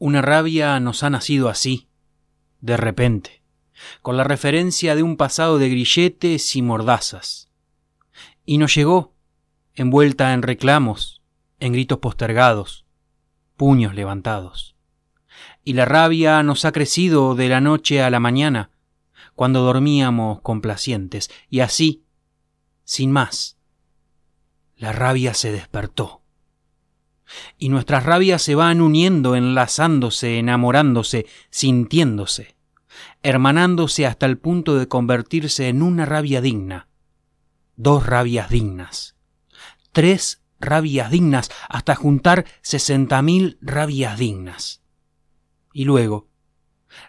Una rabia nos ha nacido así, de repente, con la referencia de un pasado de grilletes y mordazas. Y nos llegó, envuelta en reclamos, en gritos postergados, puños levantados. Y la rabia nos ha crecido de la noche a la mañana, cuando dormíamos complacientes, y así, sin más, la rabia se despertó y nuestras rabias se van uniendo, enlazándose, enamorándose, sintiéndose, hermanándose hasta el punto de convertirse en una rabia digna, dos rabias dignas, tres rabias dignas, hasta juntar sesenta mil rabias dignas. Y luego,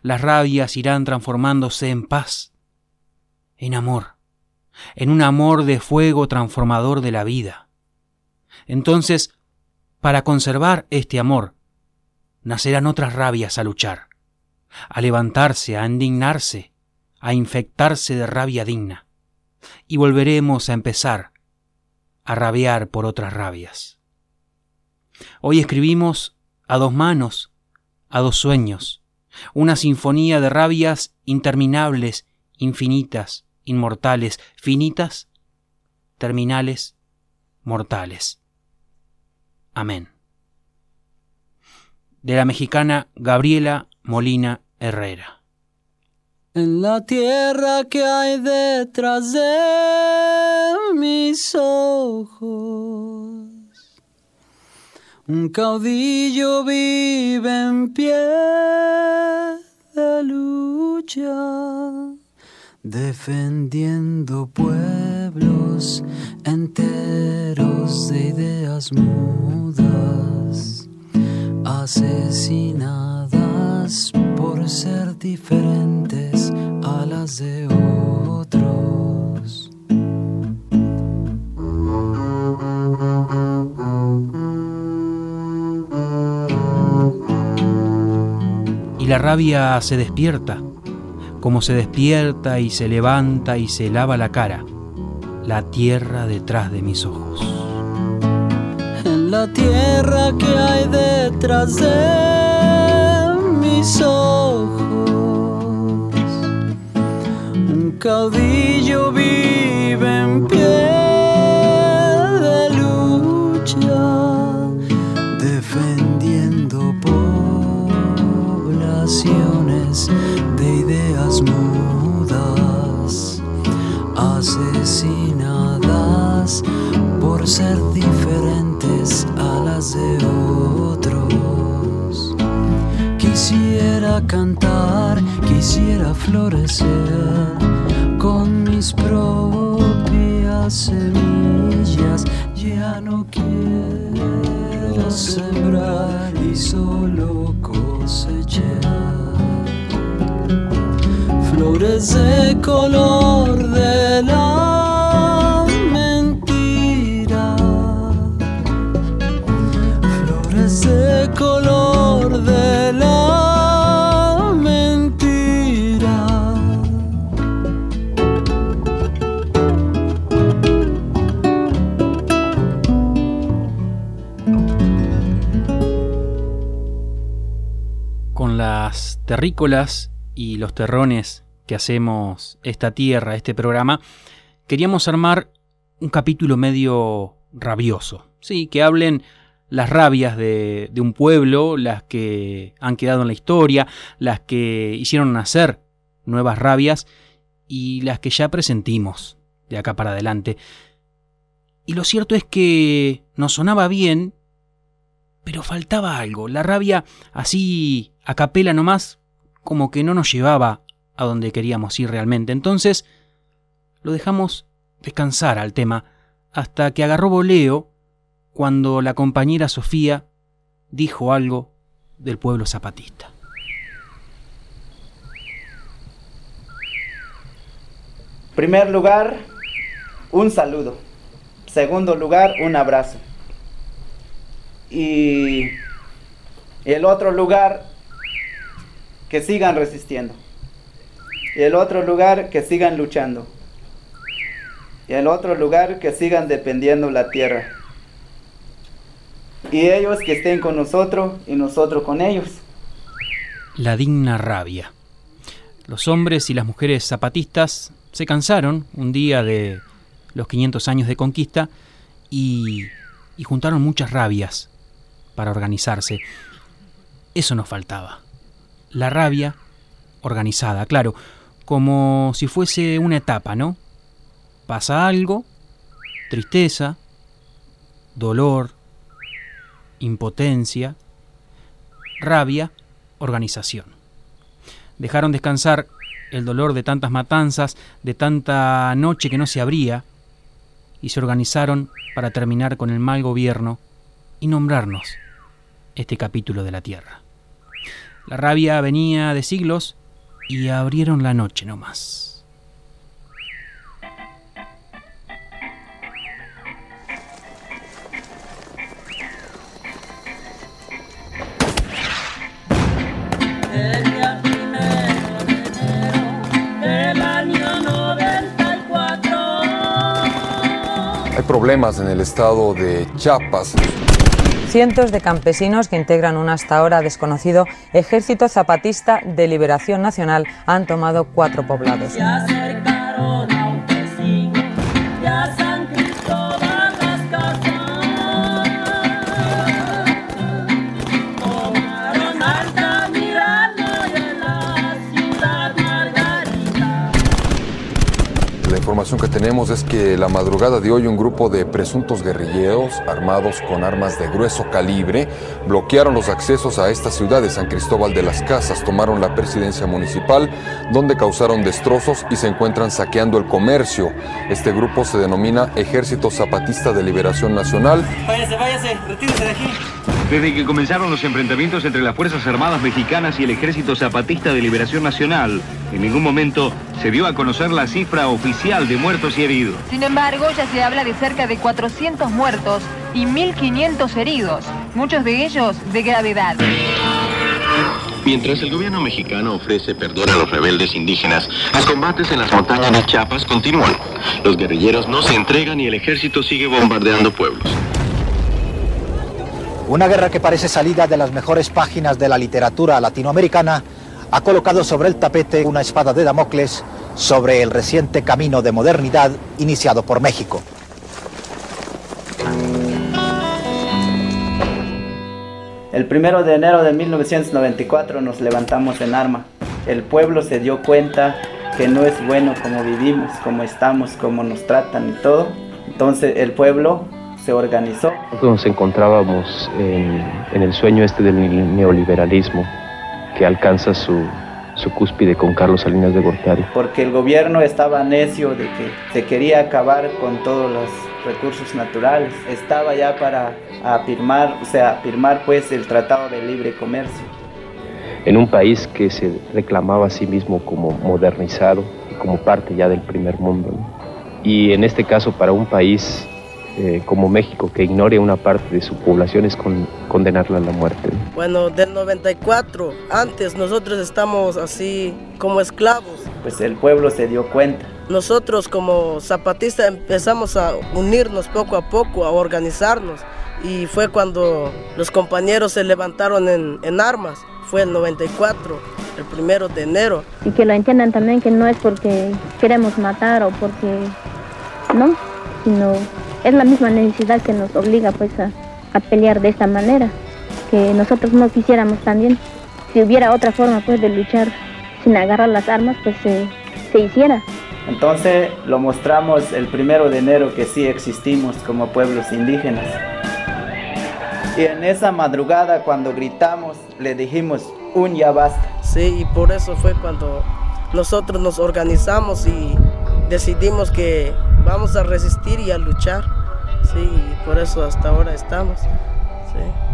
las rabias irán transformándose en paz, en amor, en un amor de fuego transformador de la vida. Entonces, para conservar este amor, nacerán otras rabias a luchar, a levantarse, a indignarse, a infectarse de rabia digna, y volveremos a empezar a rabiar por otras rabias. Hoy escribimos a dos manos, a dos sueños, una sinfonía de rabias interminables, infinitas, inmortales, finitas, terminales, mortales. Amén. De la mexicana Gabriela Molina Herrera. En la tierra que hay detrás de mis ojos, un caudillo vive en pie de lucha defendiendo pueblos enteros de ideas mudas, asesinadas por ser diferentes a las de otros. Y la rabia se despierta como se despierta y se levanta y se lava la cara, la tierra detrás de mis ojos. En la tierra que hay detrás de mis ojos, un caudillo vive en pie de lucha, defendiendo poblaciones asesinadas por ser diferentes a las de otros. Quisiera cantar, quisiera florecer con mis propias semillas, ya no quiero sembrar y solo cosechar flores de color de la mentira, flores de color de la mentira. Con las terrícolas y los terrones que hacemos esta tierra, este programa, queríamos armar un capítulo medio rabioso, sí, que hablen las rabias de, de, un pueblo, las que han quedado en la historia, las que hicieron nacer nuevas rabias y las que ya presentimos de acá para adelante. Y lo cierto es que nos sonaba bien, pero faltaba algo. La rabia así a capela nomás, como que no nos llevaba a donde queríamos ir realmente. Entonces lo dejamos descansar al tema hasta que agarró voleo cuando la compañera Sofía dijo algo del pueblo zapatista. Primer lugar, un saludo. Segundo lugar, un abrazo. Y el otro lugar, que sigan resistiendo. Y el otro lugar, que sigan luchando. Y el otro lugar, que sigan dependiendo la tierra. Y ellos que estén con nosotros y nosotros con ellos. la digna rabia. Los hombres y las mujeres zapatistas se cansaron un día de los 500 años de conquista y, y juntaron muchas rabias para organizarse. Eso nos faltaba. La rabia organizada, claro, como si fuese una etapa, ¿no? Pasa algo, tristeza, dolor, impotencia, rabia, organización. Dejaron descansar el dolor de tantas matanzas, de tanta noche que no se abría, y se organizaron para terminar con el mal gobierno y nombrarnos este capítulo de la tierra. La rabia venía de siglos y abrieron la noche nomás. El día primero de enero del año 94. Hay problemas en el estado de Chiapas. Cientos de campesinos que integran un hasta ahora desconocido Ejército Zapatista de Liberación Nacional han tomado cuatro poblados. Información que tenemos es que la madrugada de hoy un grupo de presuntos guerrilleros armados con armas de grueso calibre bloquearon los accesos a esta ciudad de San Cristóbal de las Casas, tomaron la presidencia municipal donde causaron destrozos y se encuentran saqueando el comercio. Este grupo se denomina Ejército Zapatista de Liberación Nacional Váyase, váyase, retírese de aquí. Desde que comenzaron los enfrentamientos entre las Fuerzas Armadas Mexicanas y el Ejército Zapatista de Liberación Nacional, en ningún momento se dio a conocer la cifra oficial de muertos y heridos. Sin embargo, ya se habla de cerca de 400 muertos y 1.500 heridos, muchos de ellos de gravedad. Mientras el gobierno mexicano ofrece perdón a los rebeldes indígenas, los combates en las montañas de Chiapas continúan. Los guerrilleros no se entregan y el ejército sigue bombardeando pueblos. Una guerra que parece salida de las mejores páginas de la literatura latinoamericana ha colocado sobre el tapete una espada de Damocles sobre el reciente camino de modernidad iniciado por México. El primero de enero de 1994 nos levantamos en arma. El pueblo se dio cuenta que no es bueno como vivimos, como estamos, como nos tratan y todo. Entonces el pueblo se organizó. Nos encontrábamos en, en el sueño este del neoliberalismo que alcanza su, su cúspide con Carlos Salinas de Gortari. porque el gobierno estaba necio de que se quería acabar con todos los recursos naturales. Estaba ya para afirmar, o sea, firmar pues el Tratado de Libre Comercio. En un país que se reclamaba a sí mismo como modernizado, como parte ya del primer mundo. ¿no? Y en este caso para un país eh, como México que ignore una parte de su población es con- condenarla a la muerte. ¿no? Bueno, del 94, antes nosotros estamos así como esclavos. Pues el pueblo se dio cuenta. Nosotros como zapatistas empezamos a unirnos poco a poco, a organizarnos. Y fue cuando los compañeros se levantaron en, en armas. Fue el 94, el primero de enero. y que lo entiendan también que no es porque queremos matar o porque no, sino es la misma necesidad que nos obliga pues a, a pelear de esta manera, que nosotros no quisiéramos también. Si hubiera otra forma pues de luchar sin agarrar las armas, pues se, se hiciera. Entonces lo mostramos el primero de enero que sí existimos como pueblos indígenas. Y en esa madrugada cuando gritamos le dijimos un ya basta. Sí, y por eso fue cuando nosotros nos organizamos y decidimos que vamos a resistir y a luchar. Sí, y por eso hasta ahora estamos. Sí.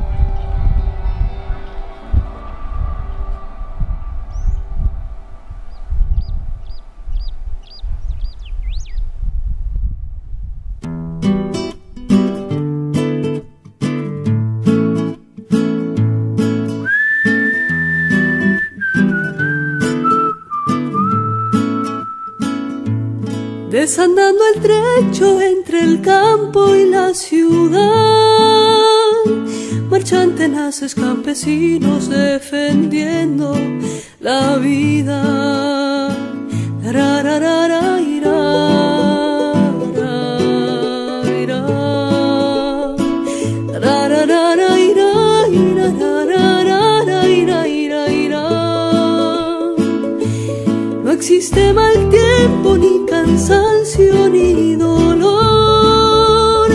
Desandando el trecho entre el campo y la ciudad, marchante tenaces campesinos defendiendo la vida. Irá. No existe mal tiempo, ni cansancio, ni dolor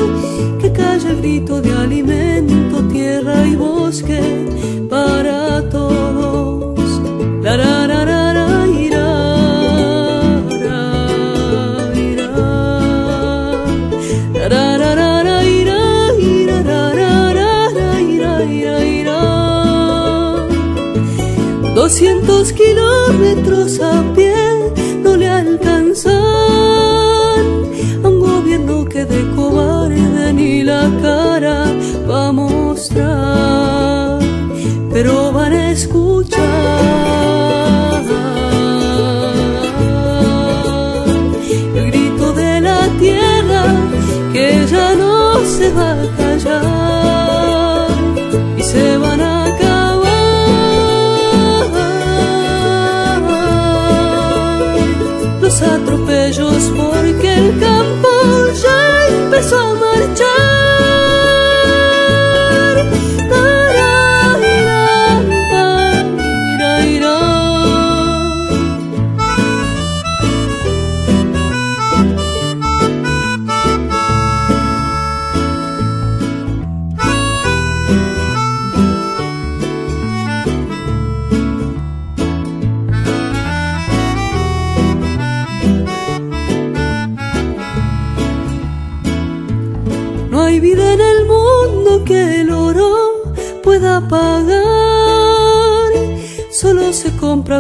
que calla el grito de alimento, tierra y bosque para todos. La. Doscientos kilómetros a pie campo ya empezó a marchar.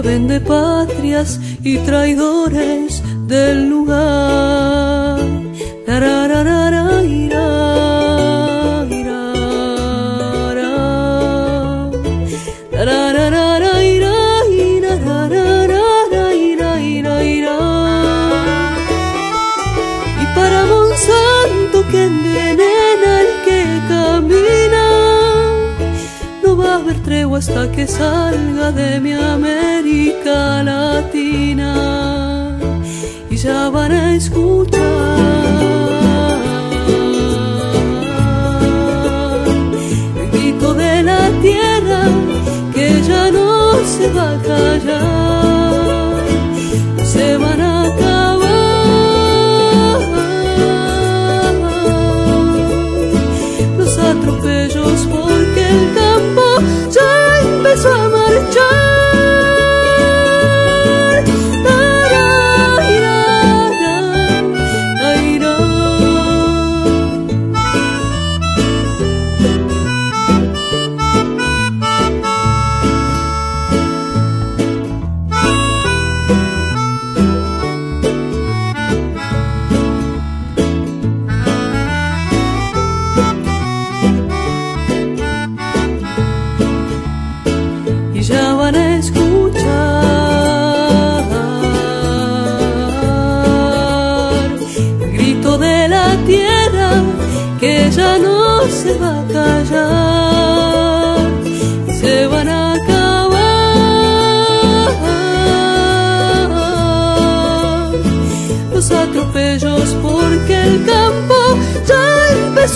Vende patrias y traidores del lugar. Que el que camina, no va a haber hasta que salga de mi Latina. Y ya van a escuchar el grito de la tierra que ya no se va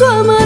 ya empezó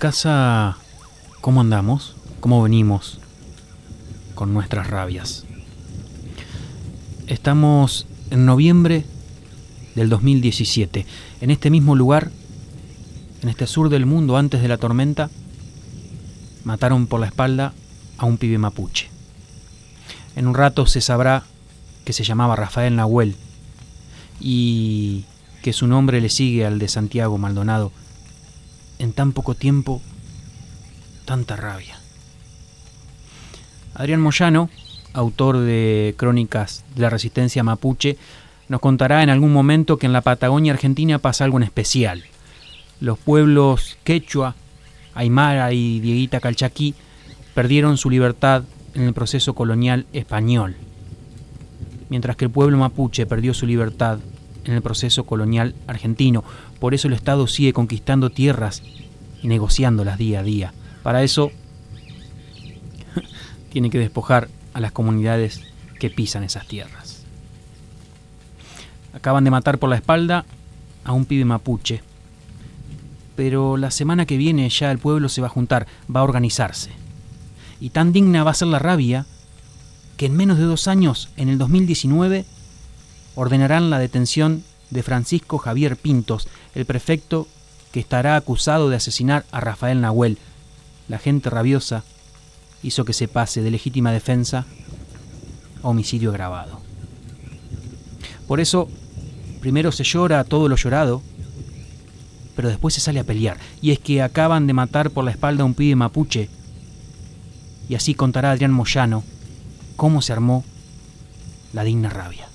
casa cómo andamos? ¿Cómo venimos con nuestras rabias? Estamos en noviembre del 2017. En este mismo lugar, en este sur del mundo antes de la tormenta, mataron por la espalda a un pibe mapuche. En un rato se sabrá que se llamaba Rafael Nahuel y que su nombre le sigue al de Santiago Maldonado. En tan poco tiempo, tanta rabia. Adrián Moyano, autor de Crónicas de la Resistencia Mapuche, nos contará en algún momento que en la Patagonia Argentina pasa algo en especial. Los pueblos quechua, aymara y dieguita calchaquí perdieron su libertad en el proceso colonial español, mientras que el pueblo mapuche perdió su libertad en el proceso colonial argentino. Por eso el Estado sigue conquistando tierras y negociándolas día a día. Para eso tiene que despojar a las comunidades que pisan esas tierras. Acaban de matar por la espalda a un pibe mapuche, pero la semana que viene ya el pueblo se va a juntar, va a organizarse. Y tan digna va a ser la rabia que en menos de dos años, en el 2019, ordenarán la detención de Francisco Javier Pintos, el prefecto que estará acusado de asesinar a Rafael Nahuel. La gente rabiosa hizo que se pase de legítima defensa a homicidio agravado. Por eso, primero se llora todo lo llorado, pero después se sale a pelear. Y es que acaban de matar por la espalda a un pibe mapuche. Y así contará Adrián Moyano cómo se armó la digna rabia.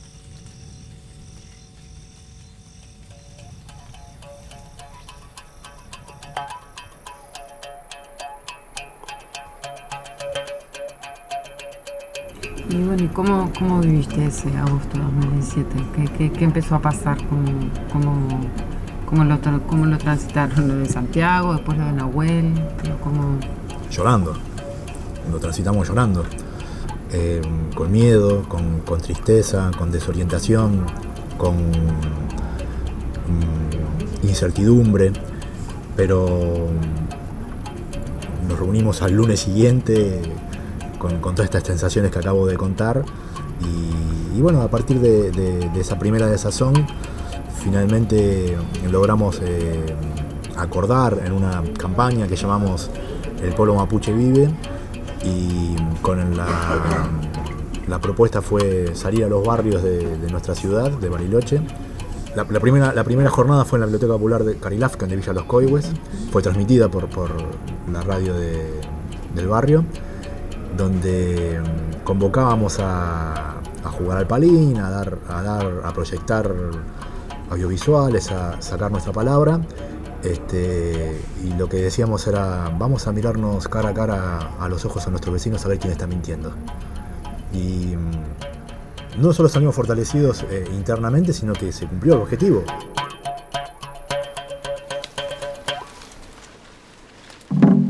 Y bueno, ¿y cómo, cómo viviste ese agosto de 2017? ¿Qué, qué, empezó a pasar? ¿Cómo, cómo, cómo, lo, cómo lo transitaron? ¿Lo de Santiago, después lo de Nahuel? ¿Cómo... llorando. Lo transitamos llorando. Eh, con miedo, con, con tristeza, con desorientación, con mm, incertidumbre. Pero nos reunimos al lunes siguiente con, todas estas sensaciones que acabo de contar. Y, bueno, a partir de, de- esa primera desazón, finalmente logramos eh, acordar en una campaña que llamamos El Pueblo Mapuche Vive. Y con la, la propuesta fue salir a los barrios de, nuestra ciudad, de Bariloche. La, primera, la primera jornada fue en la Biblioteca Popular de Carilafcan de Villa Los Coihues. Fue transmitida por, por la radio de- del barrio donde mm, convocábamos a, jugar al palín, a dar, a dar, a proyectar audiovisuales, a sacar nuestra palabra. Este, y lo que decíamos era, vamos a mirarnos cara a cara a los ojos a nuestros vecinos a ver quién está mintiendo. Y mm, no solo salimos fortalecidos eh, internamente, sino que se cumplió el objetivo.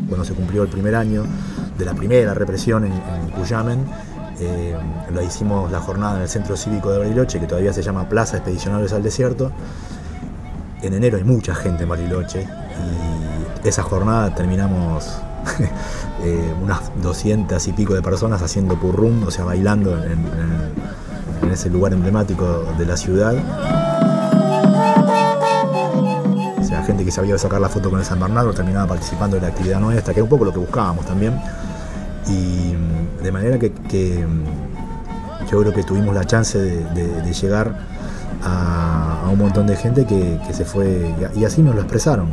Cuando se cumplió el primer año de la primera represión en, en Cuyamen, eh, lo hicimos la jornada en el Centro Cívico de Bariloche, que todavía se llama Plaza Expedicionarios al Desierto. En enero hay mucha gente en Bariloche y esa jornada terminamos eh, unas 200 y pico de personas haciendo purrum, o sea, bailando en, ese lugar emblemático de la ciudad. O sea, gente que sabía sacar la foto con el San Bernardo terminaba participando en la actividad nuestra, que era un poco lo que buscábamos también. Y mm, de manera que, mm, yo creo que tuvimos la chance de, llegar a, un montón de gente que, se fue, y, así nos lo expresaron,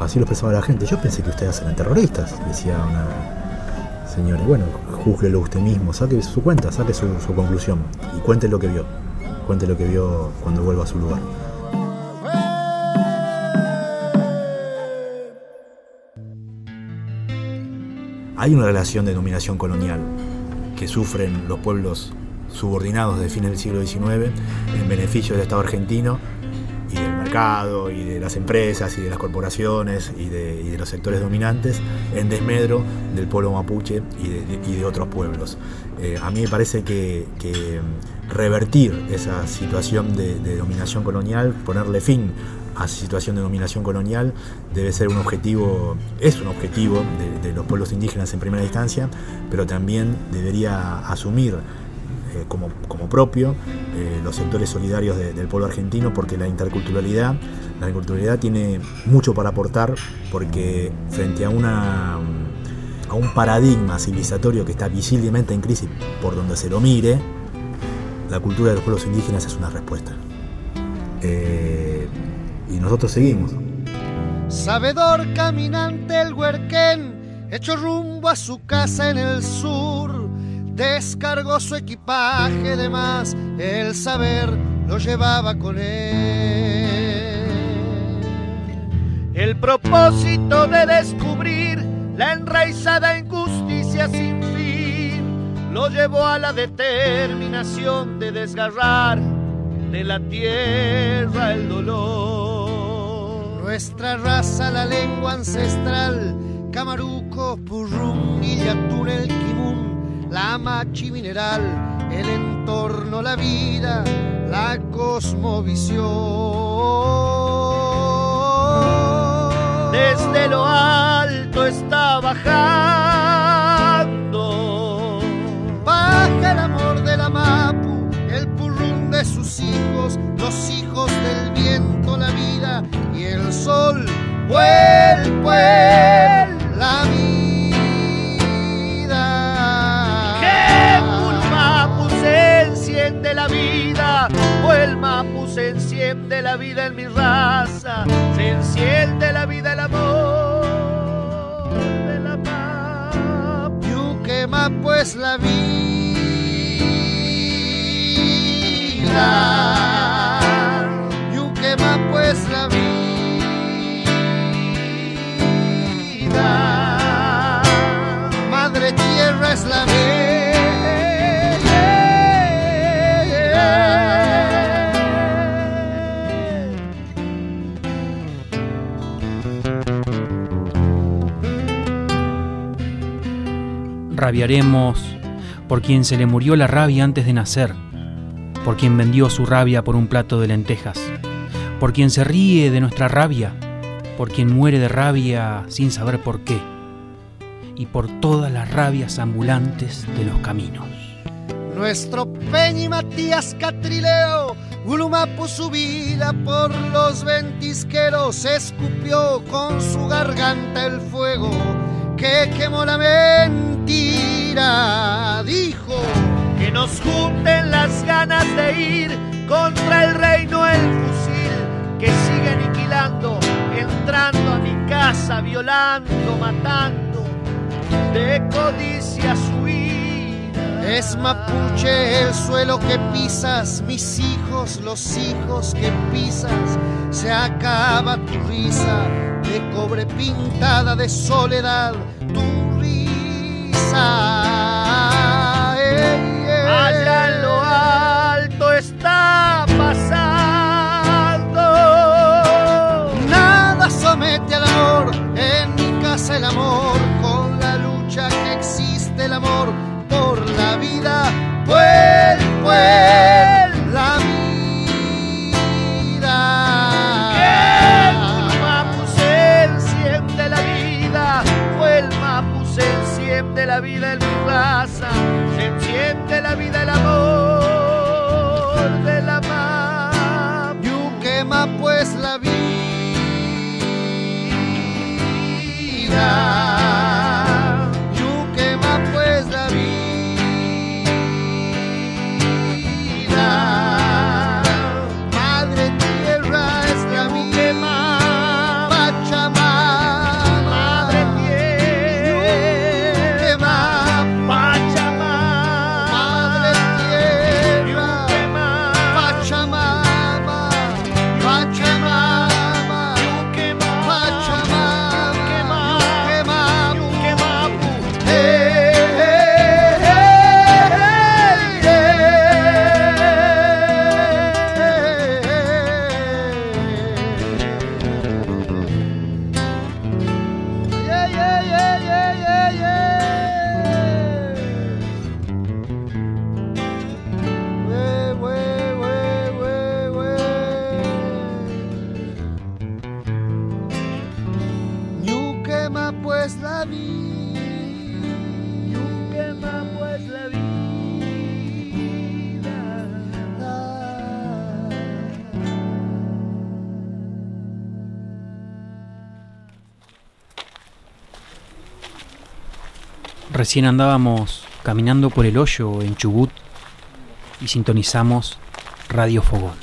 así lo expresaba la gente. Yo pensé que ustedes eran terroristas, decía una señora. Bueno, júzguelo usted mismo, saque su cuenta, saque su, su conclusión y cuente lo que vio, cuente lo que vio cuando vuelva a su lugar. Hay una relación de dominación colonial que sufren los pueblos subordinados de fines del siglo XIX en beneficio del Estado argentino y del mercado y de las empresas y de las corporaciones y de, los sectores dominantes en desmedro del pueblo mapuche y de, y otros pueblos. Eh, a mí me parece que, que revertir esa situación de, de dominación colonial, ponerle fin a situación de dominación colonial debe ser un objetivo, es un objetivo de, los pueblos indígenas en primera instancia, pero también debería asumir eh, como, como, propio eh, los sectores solidarios de, del pueblo argentino porque la interculturalidad, la interculturalidad tiene mucho para aportar porque frente a una a un paradigma civilizatorio que está visiblemente en crisis por donde se lo mire, la cultura de los pueblos indígenas es una respuesta. Eh, nosotros seguimos. Sabedor caminante el huerquén, hecho rumbo a su casa en el sur, descargó su equipaje de más, el saber lo llevaba con él. El propósito de descubrir la enraizada injusticia sin fin lo llevó a la determinación de desgarrar de la tierra el dolor. Nuestra raza, la lengua ancestral, Camaruco, Purrum, Illatún, el Kimun, la machi mineral, el entorno, la vida, la cosmovisión. Desde lo alto está bajando, baja la hijos, los hijos del viento, la vida y el sol. Vuel, vuel, la vida. Que el Mapu se enciende la vida, o el Mapu se enciende la vida en mi raza, se enciende la vida, el amor de la Mapu. Yuque Mapu es la vida. Yuque Mapu es la vida. Madre tierra es la Rabiaremos por quien se le murió la rabia antes de nacer, por quien vendió su rabia por un plato de lentejas, por quien se ríe de nuestra rabia, por quien muere de rabia sin saber por qué, y por todas las rabias ambulantes de los caminos. Nuestro Peñi Matías Catrileo, Ulumapu su vida por los ventisqueros, escupió con su garganta el fuego que quemó la mentira. Dijo nos junten las ganas de ir contra el reino el fusil que sigue aniquilando, entrando a mi casa, violando, matando, de codicia su ira. Es mapuche el suelo que pisas, mis hijos, los hijos que pisas. Se acaba tu risa de cobre pintada de soledad, tu risa. El amor, con la lucha que existe el amor por la vida. Pues, pues, Recién andábamos caminando por el hoyo en Chubut y sintonizamos Radio Fogón.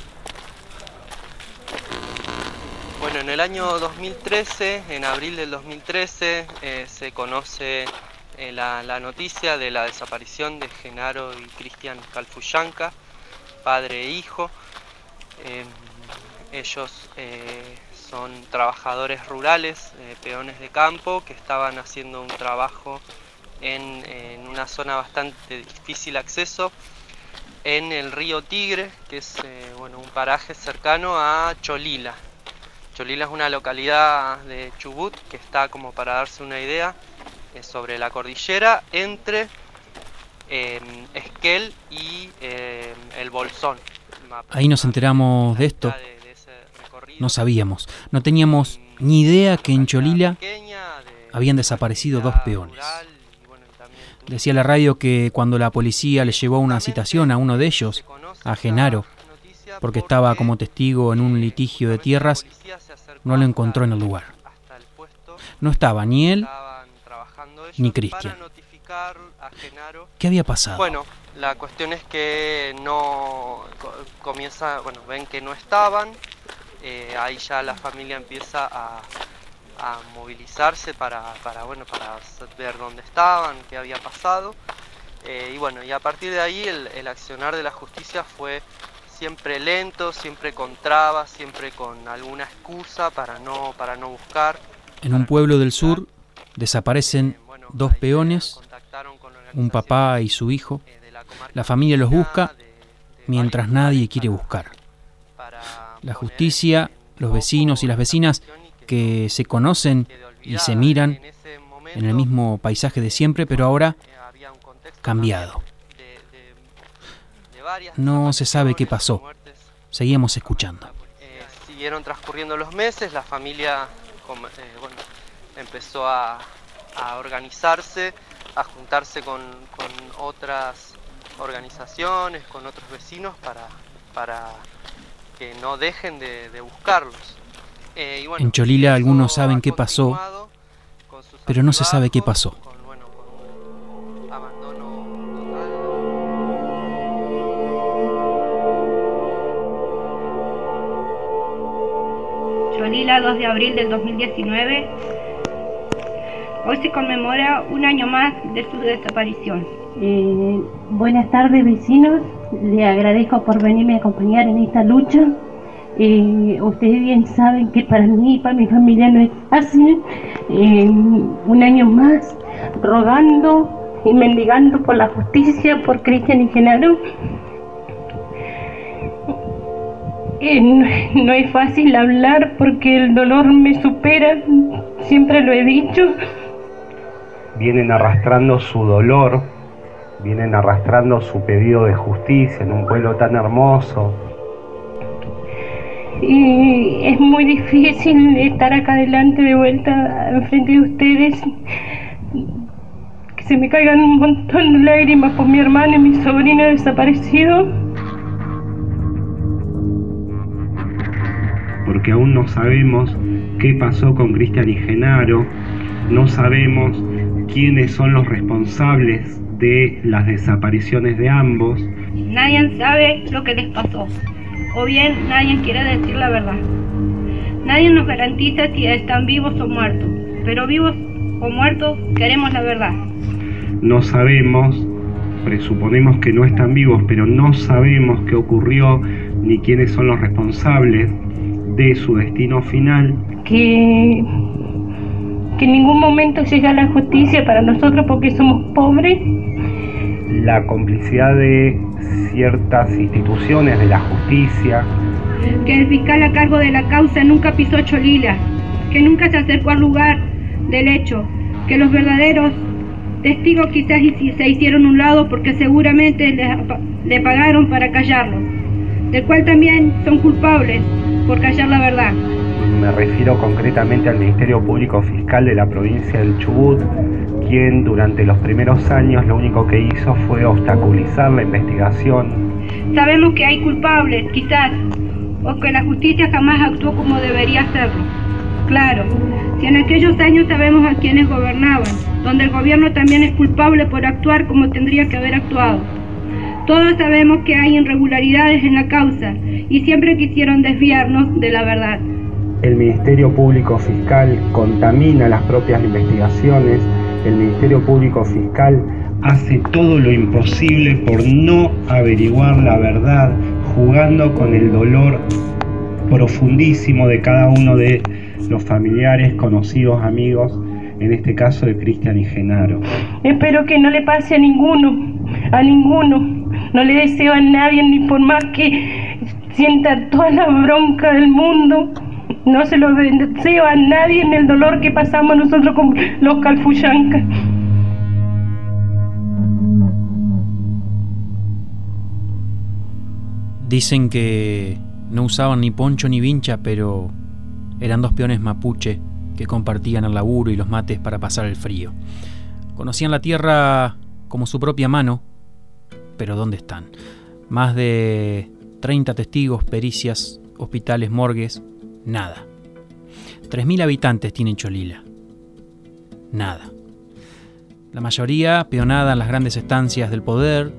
Bueno, en el año 2013, en abril del 2013, eh, se conoce eh, la, noticia de la desaparición de Genaro y Cristian Calfuyanca, padre e hijo. Eh, ellos eh, son trabajadores rurales, peones de campo, que estaban haciendo un trabajo en, en una zona bastante difícil acceso en el río Tigre, que es eh, bueno, un paraje cercano a Cholila. Cholila es una localidad de Chubut que está, como para darse una idea, eh, sobre la cordillera entre eh, Esquel y eh, el Bolsón. Ahí nos enteramos de esto. No sabíamos, no teníamos ni idea que en Cholila habían desaparecido dos peones. Decía la radio que cuando la policía le llevó una citación a uno de ellos, a Genaro, porque estaba como testigo en un litigio de tierras, no lo encontró en el lugar. No estaba ni él ni Cristian. ¿Qué había pasado? Bueno, la cuestión es que no co- comienza, bueno, ven que no estaban, eh, ahí ya la familia empieza a, a movilizarse para, para, bueno, para ver dónde estaban, qué había pasado. Eh, y bueno, y a partir de ahí el, el accionar de la justicia fue siempre lento, siempre con trabas, siempre con alguna excusa para no, para no buscar. En un pueblo del sur desaparecen dos peones, un papá y su hijo. La familia los busca mientras nadie quiere buscar. La justicia, los vecinos y las vecinas que se conocen y se miran en el mismo paisaje de siempre, pero ahora cambiado. No se sabe qué pasó. Seguimos escuchando. Siguieron transcurriendo los meses, la familia eh, empezó a, organizarse, a juntarse con, otras organizaciones, con otros vecinos para, que no dejen de, de buscarlos. Eh, y bueno, En Cholila algunos saben qué pasó, pero no se sabe qué pasó. Cholila, 2 de abril del 2019. Hoy se conmemora un año más de su desaparición. Eh, buenas tardes vecinos, le agradezco por venirme a acompañar en esta lucha. Eh, ustedes bien saben que para mí y para mi familia no es fácil. Eh, un año más rogando y mendigando por la justicia, por Cristian y Genaro. Eh, no, no es fácil hablar porque el dolor me supera, siempre lo he dicho. vienen arrastrando su dolor, vienen arrastrando su pedido de justicia en un pueblo tan hermoso. Y es muy difícil estar acá adelante de vuelta enfrente de ustedes. Que se me caigan un montón de lágrimas por mi hermano y mi sobrino desaparecido. porque aún no sabemos qué pasó con Cristian y Genaro, no sabemos quiénes son los responsables de las desapariciones de ambos. Nadie sabe lo que les pasó, o bien nadie quiere decir la verdad. Nadie nos garantiza si están vivos o muertos, pero vivos o muertos queremos la verdad. No sabemos, presuponemos que no están vivos, pero no sabemos qué ocurrió ni quiénes son los responsables de su destino final. Que, que en ningún momento llega la justicia para nosotros porque somos pobres. La complicidad de ciertas instituciones de la justicia, Que el fiscal a cargo de la causa nunca pisó Cholila, que nunca se acercó al lugar del hecho, que los verdaderos testigos quizás se hicieron un lado porque seguramente le, le pagaron para callarlo, del cual también son culpables por callar la verdad. Me refiero concretamente al Ministerio Público Fiscal de la provincia del Chubut, quien durante los primeros años lo único que hizo fue obstaculizar la investigación. Sabemos que hay culpables, quizás, o que la justicia jamás actuó como debería hacerlo. Claro, si en aquellos años sabemos a quienes gobernaban, donde el gobierno también es culpable por actuar como tendría que haber actuado. Todos sabemos que hay irregularidades en la causa y siempre quisieron desviarnos de la verdad. El Ministerio Público Fiscal contamina las propias investigaciones, el Ministerio Público Fiscal hace todo lo imposible por no averiguar la verdad, jugando con el dolor profundísimo de cada uno de los familiares, conocidos, amigos, en este caso de Cristian y Genaro. Espero que no le pase a ninguno, a ninguno. No le deseo a nadie, ni por más que sienta toda la bronca del mundo, no se lo deseo a nadie en el dolor que pasamos nosotros con los calfullancas. Dicen que no usaban ni poncho ni vincha, pero eran dos peones mapuche que compartían el laburo y los mates para pasar el frío. Conocían la tierra como su propia mano, pero ¿dónde están? Más de 30 testigos, pericias, hospitales, morgues, nada. 3.000 habitantes tiene Cholila. Nada. La mayoría peonada en las grandes estancias del poder,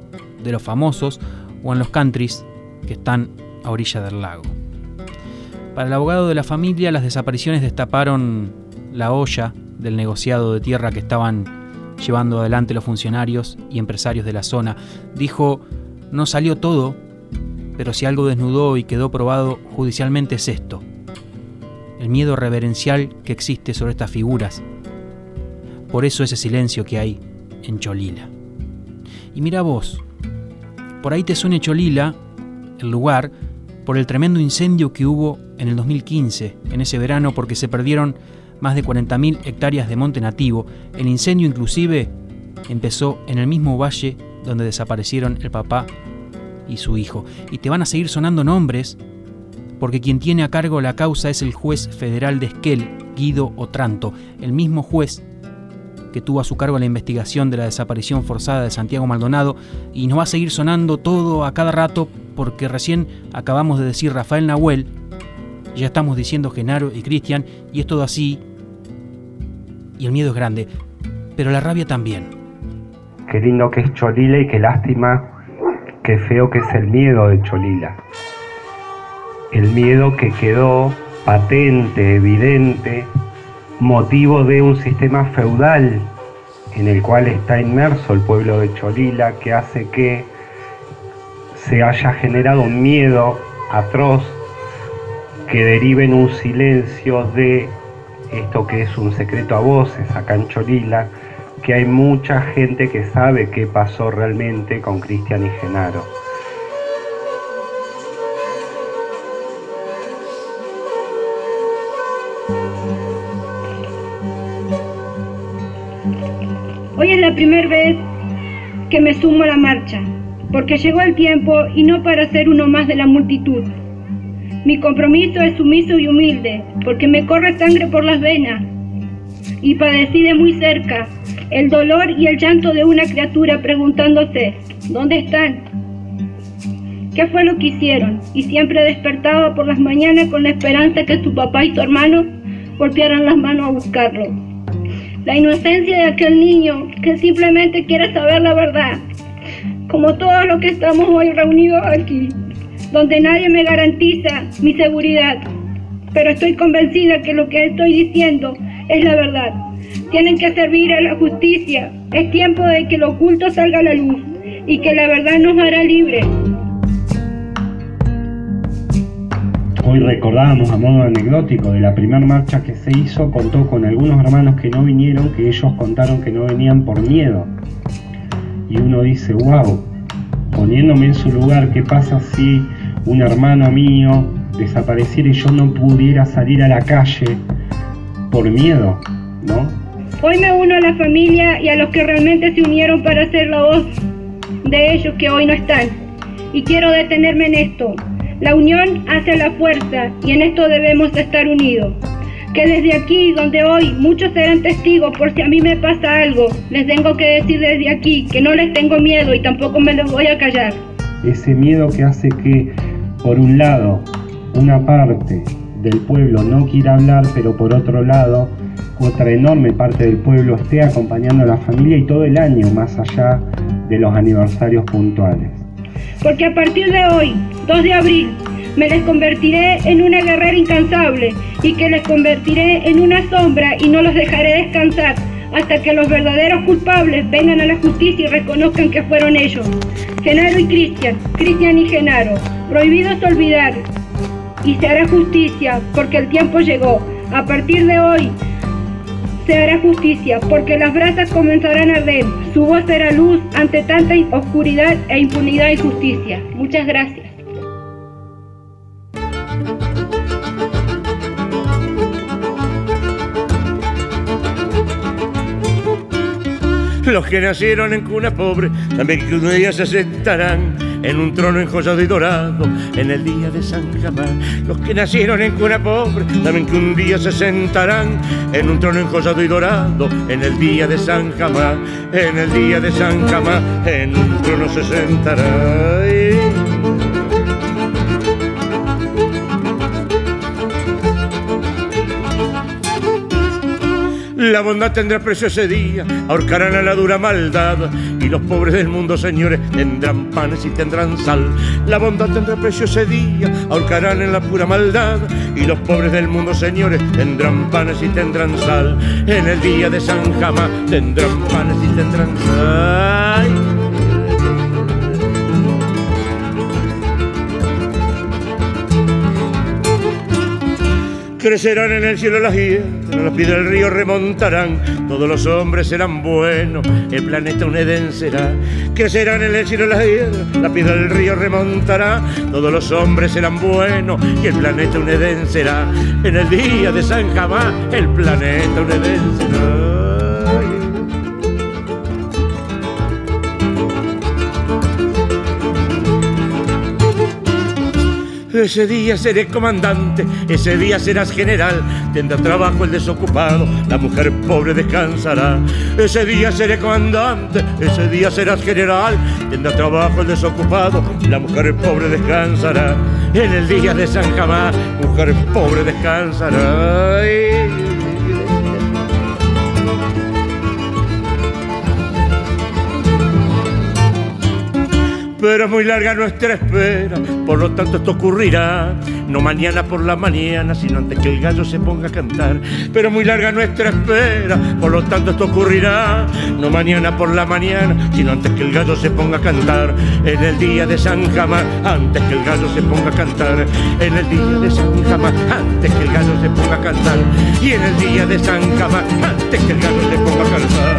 de los famosos o en los countries que están a orilla del lago. Para el abogado de la familia, las desapariciones destaparon la olla del negociado de tierra que estaban llevando adelante los funcionarios y empresarios de la zona. Dijo, no salió todo, pero si algo desnudó y quedó probado judicialmente es esto, el miedo reverencial que existe sobre estas figuras. Por eso ese silencio que hay en Cholila. Y mira vos, por ahí te suene Cholila, el lugar, por el tremendo incendio que hubo en el 2015, en ese verano, porque se perdieron más de 40.000 hectáreas de monte nativo. El incendio inclusive empezó en el mismo valle donde desaparecieron el papá y su hijo. Y te van a seguir sonando nombres, porque quien tiene a cargo la causa es el juez federal de Esquel, Guido Otranto, el mismo juez que tuvo a su cargo la investigación de la desaparición forzada de Santiago Maldonado, y nos va a seguir sonando todo a cada rato, porque recién acabamos de decir Rafael Nahuel, ya estamos diciendo Genaro y Cristian, y es todo así, y el miedo es grande, pero la rabia también. Qué lindo que es Cholila y qué lástima, qué feo que es el miedo de Cholila. El miedo que quedó patente, evidente, motivo de un sistema feudal en el cual está inmerso el pueblo de Cholila, que hace que se haya generado un miedo atroz que derive en un silencio de esto que es un secreto a voces acá en Cholila, que hay mucha gente que sabe qué pasó realmente con Cristian y Genaro. Primera vez que me sumo a la marcha, porque llegó el tiempo y no para ser uno más de la multitud. Mi compromiso es sumiso y humilde, porque me corre sangre por las venas y padecí de muy cerca el dolor y el llanto de una criatura preguntándose, ¿dónde están? ¿Qué fue lo que hicieron? Y siempre despertaba por las mañanas con la esperanza que su papá y su hermano golpearan las manos a buscarlo. La inocencia de aquel niño que simplemente quiere saber la verdad, como todos los que estamos hoy reunidos aquí, donde nadie me garantiza mi seguridad, pero estoy convencida que lo que estoy diciendo es la verdad. Tienen que servir a la justicia. Es tiempo de que lo oculto salga a la luz y que la verdad nos hará libres. Hoy recordábamos a modo anecdótico de la primera marcha que se hizo, contó con algunos hermanos que no vinieron, que ellos contaron que no venían por miedo. Y uno dice, wow, poniéndome en su lugar, ¿qué pasa si un hermano mío desapareciera y yo no pudiera salir a la calle por miedo? ¿No? Hoy me uno a la familia y a los que realmente se unieron para ser la voz de ellos que hoy no están. Y quiero detenerme en esto. La unión hace la fuerza y en esto debemos estar unidos. Que desde aquí, donde hoy muchos serán testigos por si a mí me pasa algo, les tengo que decir desde aquí que no les tengo miedo y tampoco me los voy a callar. Ese miedo que hace que, por un lado, una parte del pueblo no quiera hablar, pero por otro lado, otra enorme parte del pueblo esté acompañando a la familia y todo el año más allá de los aniversarios puntuales. Porque a partir de hoy, 2 de abril, me les convertiré en una guerrera incansable y que les convertiré en una sombra y no los dejaré descansar hasta que los verdaderos culpables vengan a la justicia y reconozcan que fueron ellos. Genaro y Cristian, Cristian y Genaro, prohibidos olvidar y se hará justicia porque el tiempo llegó. A partir de hoy se hará justicia porque las brasas comenzarán a arder. Su voz será luz ante tanta oscuridad e impunidad y justicia. Muchas gracias. Los que nacieron en cuna pobre también que un día se sentarán en un trono enjollado y dorado en el día de San Jamán. Los que nacieron en cuna pobre también que un día se sentarán en un trono enjollado y dorado en el día de San Jamán. En el día de San Jamán en un trono se sentarán. La bondad tendrá precio ese día, ahorcarán a la dura maldad. Y los pobres del mundo, señores, tendrán panes y tendrán sal. La bondad tendrá precio ese día, ahorcarán en la pura maldad. Y los pobres del mundo, señores, tendrán panes y tendrán sal. En el día de San Jamás tendrán panes y tendrán sal. Crecerán en el cielo las guías, las piedras del río remontarán, todos los hombres serán buenos, el planeta un Edén será. Crecerán en el cielo las piedras, la piedra del río remontará, todos los hombres serán buenos y el planeta un será. En el día de San Jamás, el planeta un será. Ese día seré comandante, ese día serás general. Tendrá trabajo el desocupado, la mujer pobre descansará. Ese día seré comandante, ese día serás general. Tendrá trabajo el desocupado, la mujer pobre descansará. En el día de San Jamás, mujer pobre descansará. Pero muy larga nuestra espera, por lo tanto esto ocurrirá, no mañana por la mañana, sino antes que el gallo se ponga a cantar, pero muy larga nuestra espera, por lo tanto esto ocurrirá, no mañana por la mañana, sino antes que el gallo se ponga a cantar, en el día de San Jamás, antes que el gallo se ponga a cantar, en el día de San Jamás, antes que el gallo se ponga a cantar, y en el día de San Jamás, antes que el gallo se ponga a cantar.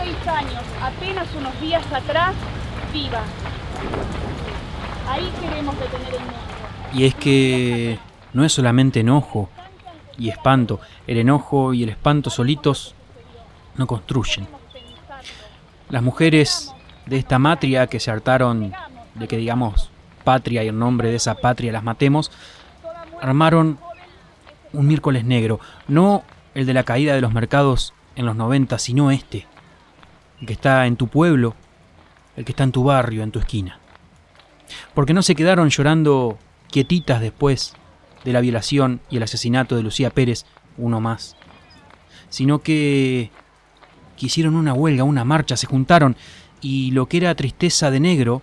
Años, apenas unos días atrás, viva. Ahí queremos detener el mundo. Y es que no es solamente enojo y espanto, el enojo y el espanto solitos no construyen. Las mujeres de esta matria que se hartaron de que digamos patria y en nombre de esa patria las matemos, armaron un miércoles negro, no el de la caída de los mercados en los 90, sino este, el que está en tu pueblo, el que está en tu barrio, en tu esquina. Porque no se quedaron llorando quietitas después de la violación y el asesinato de Lucía Pérez, uno más, sino que quisieron una huelga, una marcha, se juntaron y lo que era tristeza de negro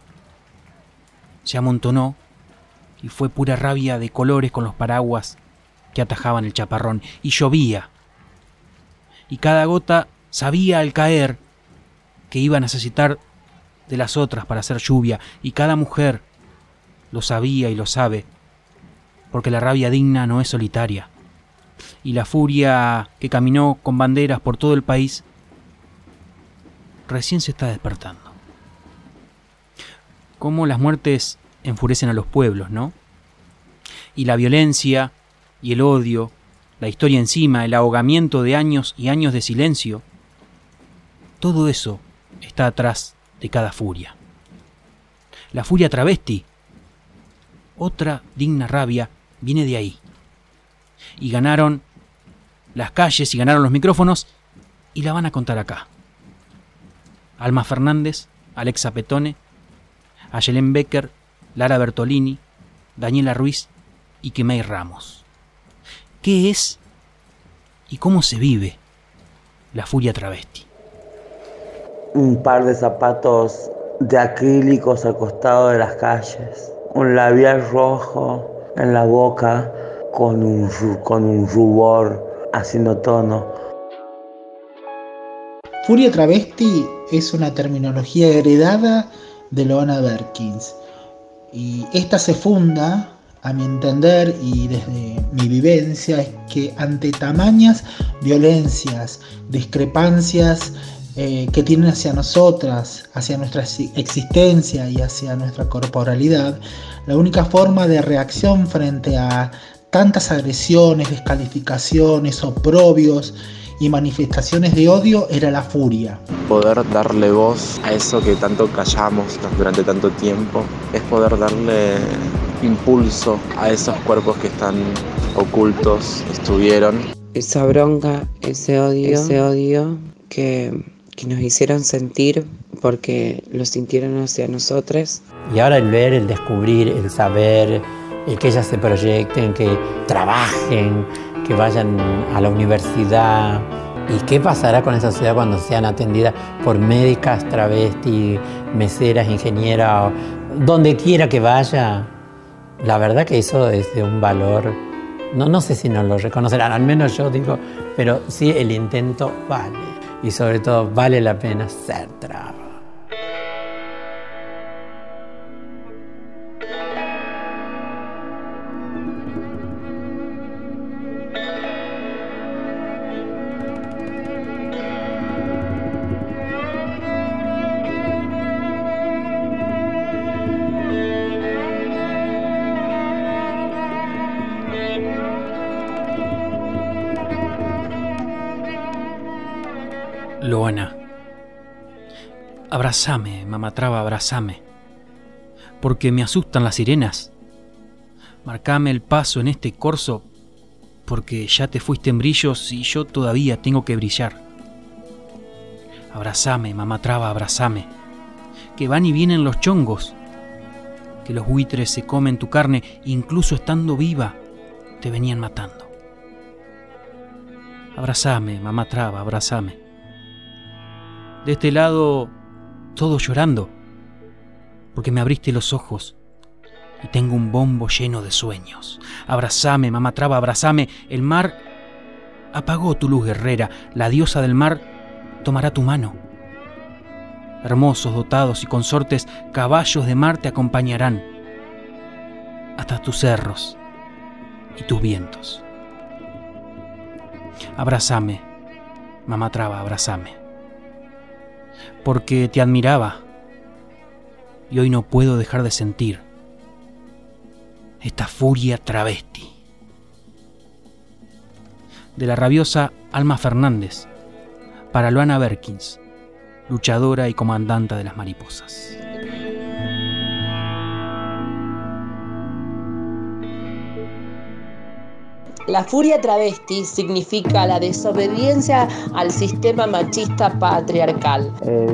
se amontonó y fue pura rabia de colores con los paraguas que atajaban el chaparrón y llovía. Y cada gota sabía al caer que iba a necesitar de las otras para hacer lluvia, y cada mujer lo sabía y lo sabe, porque la rabia digna no es solitaria, y la furia que caminó con banderas por todo el país recién se está despertando. Cómo las muertes enfurecen a los pueblos, ¿no? Y la violencia y el odio, la historia encima, el ahogamiento de años y años de silencio, todo eso está atrás de cada furia. La furia travesti, otra digna rabia, viene de ahí. Y ganaron las calles y ganaron los micrófonos y la van a contar acá. Alma Fernández, Alexa Petone, Ayelen Becker, Lara Bertolini, Daniela Ruiz y Kemey Ramos. ¿Qué es y cómo se vive la furia travesti? Un par de zapatos de acrílicos al costado de las calles, un labial rojo en la boca con un, con un rubor haciendo tono. Furia travesti es una terminología heredada de Loana Berkins y esta se funda a mi entender y desde mi vivencia es que ante tamañas violencias, discrepancias eh, que tienen hacia nosotras, hacia nuestra existencia y hacia nuestra corporalidad, la única forma de reacción frente a tantas agresiones, descalificaciones, oprobios y manifestaciones de odio era la furia. Poder darle voz a eso que tanto callamos durante tanto tiempo es poder darle impulso a esos cuerpos que están ocultos, estuvieron. Esa bronca, ese odio, ese odio que, que nos hicieron sentir porque lo sintieron hacia nosotros. Y ahora el ver, el descubrir, el saber, el que ellas se proyecten, que trabajen, que vayan a la universidad. ¿Y qué pasará con esa sociedad cuando sean atendidas por médicas, travestis, meseras, ingenieras, donde quiera que vaya? La verdad que eso es de un valor, no, no sé si nos lo reconocerán, al menos yo digo, pero sí el intento vale. Y sobre todo vale la pena ser trabajo. Abrazame, mamatraba, abrazame. Porque me asustan las sirenas. Marcame el paso en este corso, porque ya te fuiste en brillos y yo todavía tengo que brillar. Abrazame, mamatraba, abrazame. Que van y vienen los chongos. Que los buitres se comen tu carne, incluso estando viva, te venían matando. Abrazame, mamatraba, abrazame. De este lado, todo llorando, porque me abriste los ojos y tengo un bombo lleno de sueños. Abrazame, mamá traba, abrazame. El mar apagó tu luz guerrera, la diosa del mar tomará tu mano. Hermosos, dotados y consortes, caballos de mar te acompañarán hasta tus cerros y tus vientos. Abrazame, mamá traba, abrazame porque te admiraba y hoy no puedo dejar de sentir esta furia travesti. De la rabiosa Alma Fernández para Luana Berkins, luchadora y comandante de las mariposas. La furia travesti significa la desobediencia al sistema machista patriarcal. Es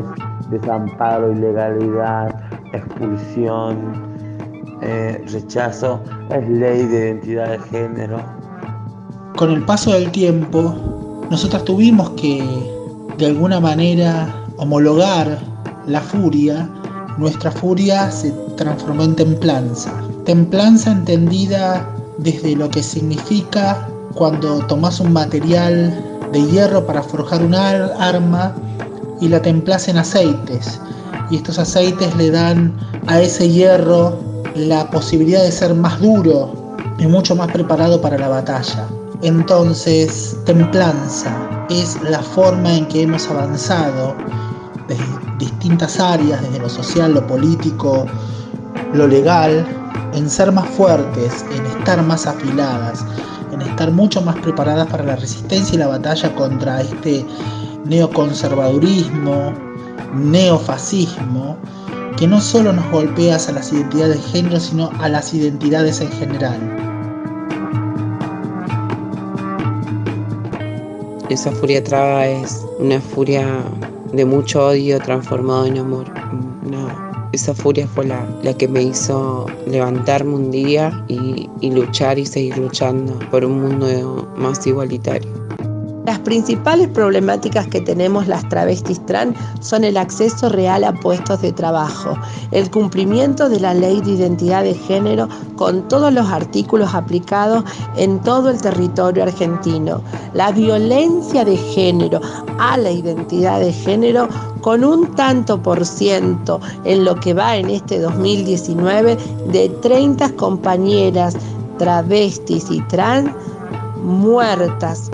desamparo, ilegalidad, expulsión, eh, rechazo, es ley de identidad de género. Con el paso del tiempo, nosotras tuvimos que, de alguna manera, homologar la furia. Nuestra furia se transformó en templanza. Templanza entendida desde lo que significa cuando tomas un material de hierro para forjar un arma y la templas en aceites. Y estos aceites le dan a ese hierro la posibilidad de ser más duro y mucho más preparado para la batalla. Entonces, templanza es la forma en que hemos avanzado desde distintas áreas, desde lo social, lo político, lo legal, en ser más fuertes, en estar más afiladas, en estar mucho más preparadas para la resistencia y la batalla contra este neoconservadurismo neofascismo que no solo nos golpea a las identidades de género, sino a las identidades en general. Esa furia traba es una furia de mucho odio transformado en amor. Esa furia fue la, la, que me hizo levantarme un día y, y luchar y seguir luchando por un mundo más igualitario. Las principales problemáticas que tenemos las travestis trans son el acceso real a puestos de trabajo, el cumplimiento de la ley de identidad de género con todos los artículos aplicados en todo el territorio argentino, la violencia de género a la identidad de género con un tanto por ciento en lo que va en este 2019 de 30 compañeras travestis y trans muertas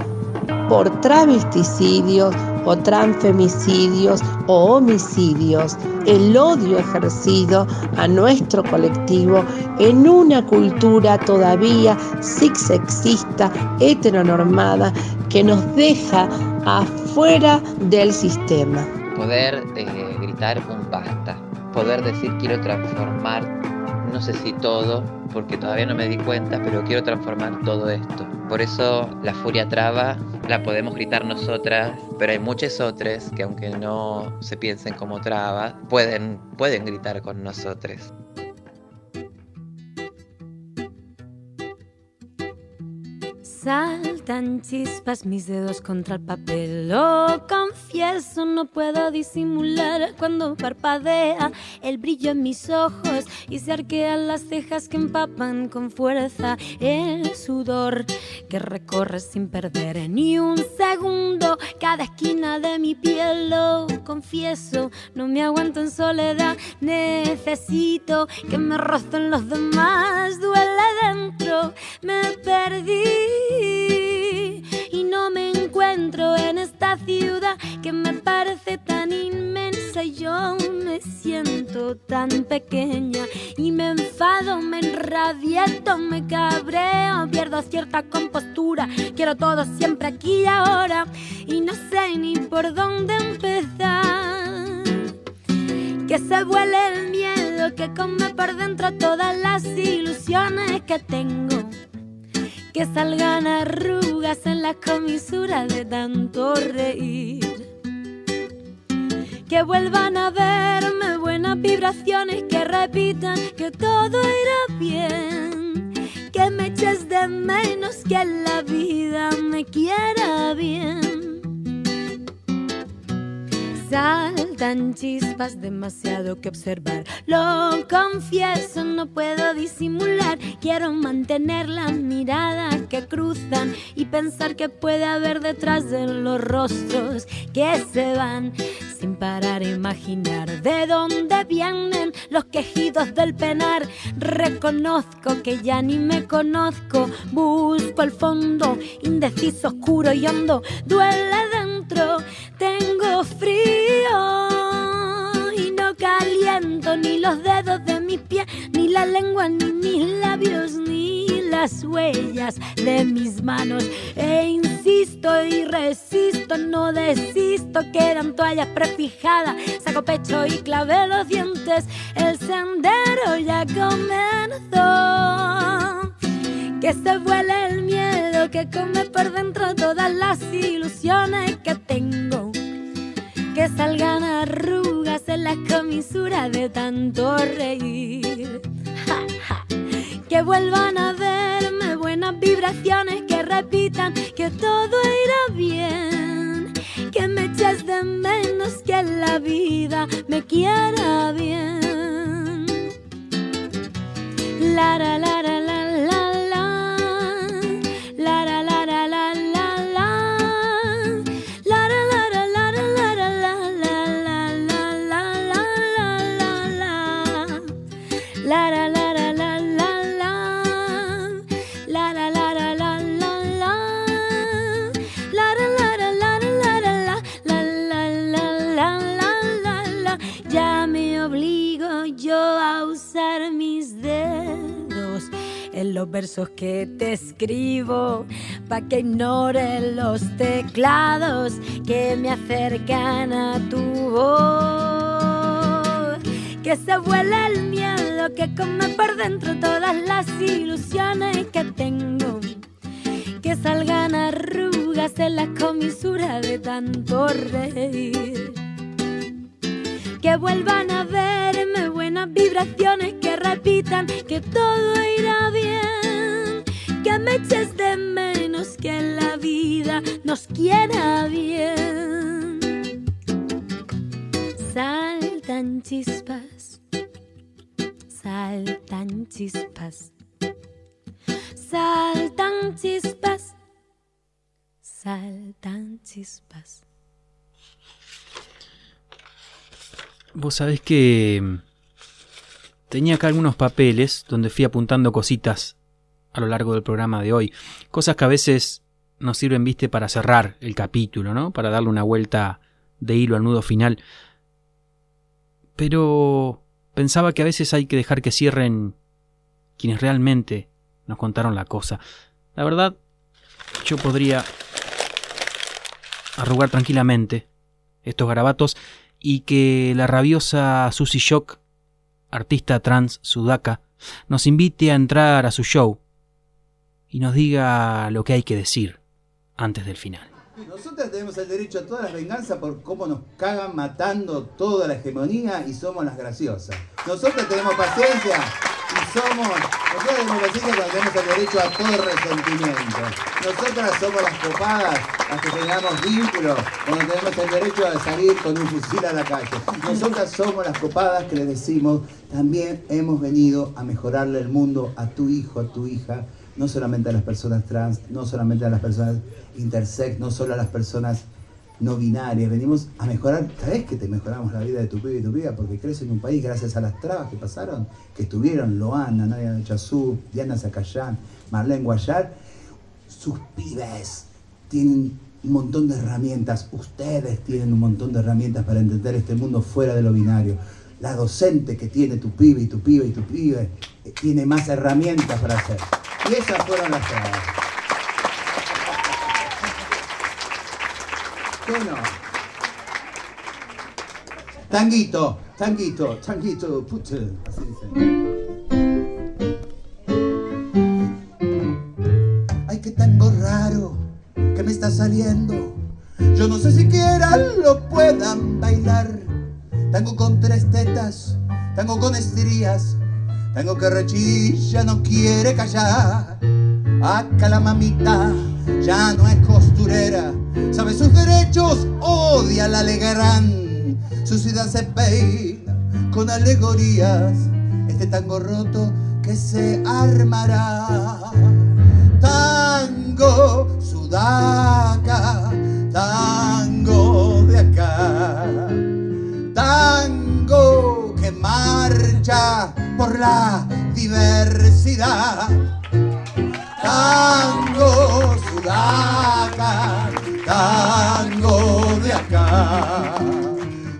por travesticidios o transfemicidios o homicidios, el odio ejercido a nuestro colectivo en una cultura todavía sexista, heteronormada, que nos deja afuera del sistema. Poder eh, gritar un basta, poder decir quiero transformar, no sé si todo, porque todavía no me di cuenta, pero quiero transformar todo esto. Por eso la furia traba la podemos gritar nosotras, pero hay muchos otros que aunque no se piensen como traba, pueden, pueden gritar con nosotros. Saltan chispas mis dedos contra el papel. Lo confieso, no puedo disimular cuando parpadea el brillo en mis ojos y se arquean las cejas que empapan con fuerza el sudor que recorre sin perder ni un segundo cada esquina de mi piel. Lo confieso, no me aguanto en soledad. Necesito que me rocen los demás. Duele dentro, me perdí ciudad que me parece tan inmensa. Y yo me siento tan pequeña y me enfado, me enrabieto, me cabreo, pierdo cierta compostura, quiero todo siempre aquí y ahora y no sé ni por dónde empezar. Que se vuele el miedo que come por dentro todas las ilusiones que tengo que salgan arrugas en la comisura de tanto reír. Que vuelvan a verme buenas vibraciones que repitan que todo irá bien. Que me eches de menos que la vida me quiera bien. Saltan chispas, demasiado que observar. Lo confieso, no puedo disimular. Quiero mantener la mirada que cruzan y pensar que puede haber detrás de los rostros que se van. Sin parar a imaginar de dónde vienen los quejidos del penar. Reconozco que ya ni me conozco. Busco el fondo, indeciso, oscuro y hondo. Duele tengo frío y no caliento ni los dedos de mis pies, ni la lengua, ni mis labios, ni las huellas de mis manos. E insisto y resisto, no desisto, quedan toallas prefijadas. Saco pecho y clavé los dientes, el sendero ya comenzó. Que se vuele el miedo que come por dentro todas las ilusiones que la comisura de tanto reír. Que vuelvan a verme buenas vibraciones que repitan que todo irá bien. Que me eches de menos que la vida me quiera bien. La la la la la. Los versos que te escribo, pa' que ignore los teclados que me acercan a tu voz. Que se vuela el miedo que come por dentro todas las ilusiones que tengo. Que salgan arrugas en la comisura de tanto reír que vuelvan a verme buenas vibraciones que repitan que todo irá bien, que me eches de menos que la vida nos quiera bien. Saltan chispas, saltan chispas, saltan chispas, saltan chispas. Vos sabés que mm, tenía acá algunos papeles donde fui apuntando cositas a lo largo del programa de hoy. Cosas que a veces nos sirven, viste, para cerrar el capítulo, ¿no? Para darle una vuelta de hilo al nudo final. Pero pensaba que a veces hay que dejar que cierren quienes realmente nos contaron la cosa. La verdad, yo podría arrugar tranquilamente estos garabatos y que la rabiosa Susie Shock, artista trans sudaca, nos invite a entrar a su show y nos diga lo que hay que decir antes del final. Nosotras tenemos el derecho a todas las venganzas por cómo nos cagan matando toda la hegemonía y somos las graciosas. Nosotras tenemos paciencia y somos, nosotros paciencia cuando tenemos el derecho a todo resentimiento. Nosotras somos las copadas, las que generamos vínculos, cuando tenemos el derecho a salir con un fusil a la calle. Nosotras somos las copadas que les decimos, también hemos venido a mejorarle el mundo a tu hijo, a tu hija, no solamente a las personas trans, no solamente a las personas intersex, no solo a las personas no binarias. Venimos a mejorar, ¿sabes que te mejoramos la vida de tu pibe y tu piba? Porque crees en un país gracias a las trabas que pasaron, que estuvieron Loana, Nadia Chazú, Diana Zacayán, Marlene Guayar. Sus pibes tienen un montón de herramientas, ustedes tienen un montón de herramientas para entender este mundo fuera de lo binario. La docente que tiene tu pibe y tu pibe y tu pibe eh, tiene más herramientas para hacer. Y esas fueron las trabas. Bueno. Tanguito, tanguito, tanguito, puto. Así dice. Ay, qué tango raro que me está saliendo. Yo no sé siquiera lo puedan bailar. Tango con tres tetas, tango con estrías, tango que rechilla, no quiere callar. Acá la mamita ya no es costurera, sabe sus derechos, odia la alegrán. Su ciudad se peina con alegorías, este tango roto que se armará. Tango sudaca, tango de acá, tango que marcha por la diversidad. Tango sudaca, tango de acá,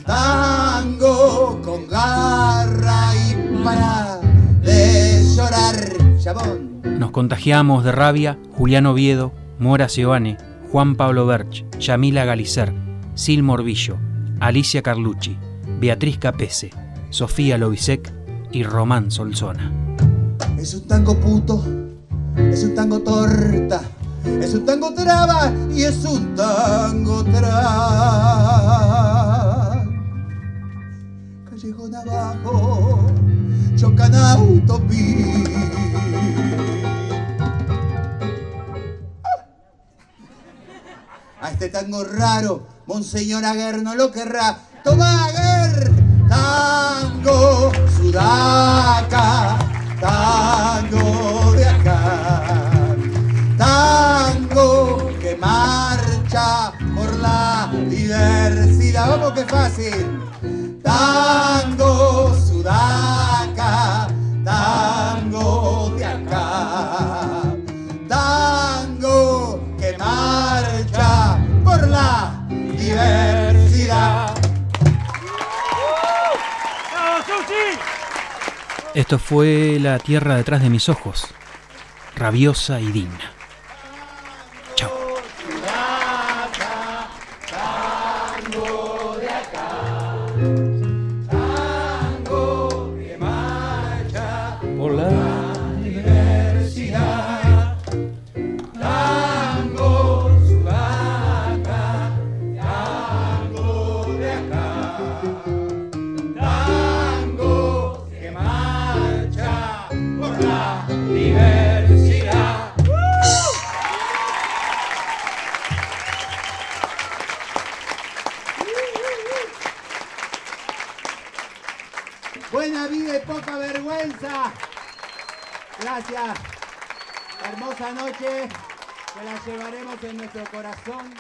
tango con garra y para de llorar, chabón. Nos contagiamos de rabia Julián Oviedo, Mora Seoane, Juan Pablo Berch, Yamila Galicer, Sil Morbillo, Alicia Carlucci, Beatriz Capese, Sofía Lobisek y Román Solzona. Es un tango puto, es un tango torta, es un tango traba y es un tango tra. Callejón abajo, chocan A este tango raro, Monseñor Aguer no lo querrá. Toma Aguer, tango sudaca, tango por la diversidad. Vamos que fácil. Tango sudaca, tango de acá, tango que marcha por la diversidad. Esto fue La Tierra detrás de mis ojos, rabiosa y digna. Gracias. Hermosa noche. Que la llevaremos en nuestro corazón.